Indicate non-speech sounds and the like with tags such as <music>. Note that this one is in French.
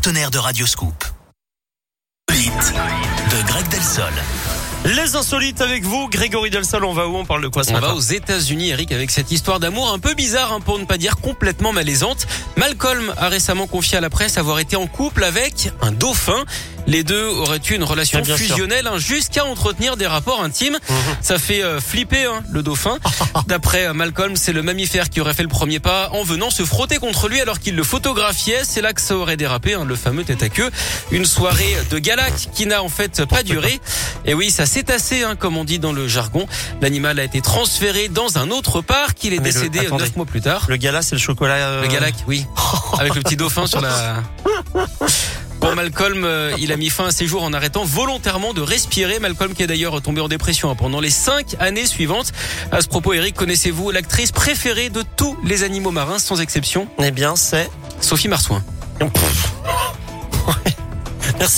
partenaire de Radioscoop. de Greg Delsol. Les insolites avec vous, Grégory Delsol, on va où On parle de quoi ce On matin va aux États-Unis, Eric, avec cette histoire d'amour un peu bizarre, hein, pour ne pas dire complètement malaisante. Malcolm a récemment confié à la presse avoir été en couple avec un dauphin. Les deux auraient eu une relation Ah, bien fusionnelle hein, jusqu'à entretenir des rapports intimes. Ça fait euh, flipper hein, le dauphin. <laughs> D'après euh, Malcolm, c'est le mammifère qui aurait fait le premier pas en venant se frotter contre lui alors qu'il le photographiait. C'est là que ça aurait dérapé, hein, le fameux tête à queue. Une soirée de galac qui n'a en fait pas duré. Et oui, ça s'est tassé, hein, comme on dit dans le jargon. L'animal a été transféré dans un autre parc. Il est Mais le- décédé euh, attendez. neuf mois plus tard. Le gala, c'est le chocolat. euh, Le Galac, oui. <laughs> Avec le petit dauphin sur la... <laughs> Pour Malcolm, euh, il a mis fin à ses jours en arrêtant volontairement de respirer. Malcolm qui est d'ailleurs tombé en dépression hein, pendant les cinq années suivantes. À ce propos, Eric, connaissez-vous l'actrice préférée de tous les animaux marins, sans exception? Eh bien, c'est. Sophie Marsouin. <laughs> Merci.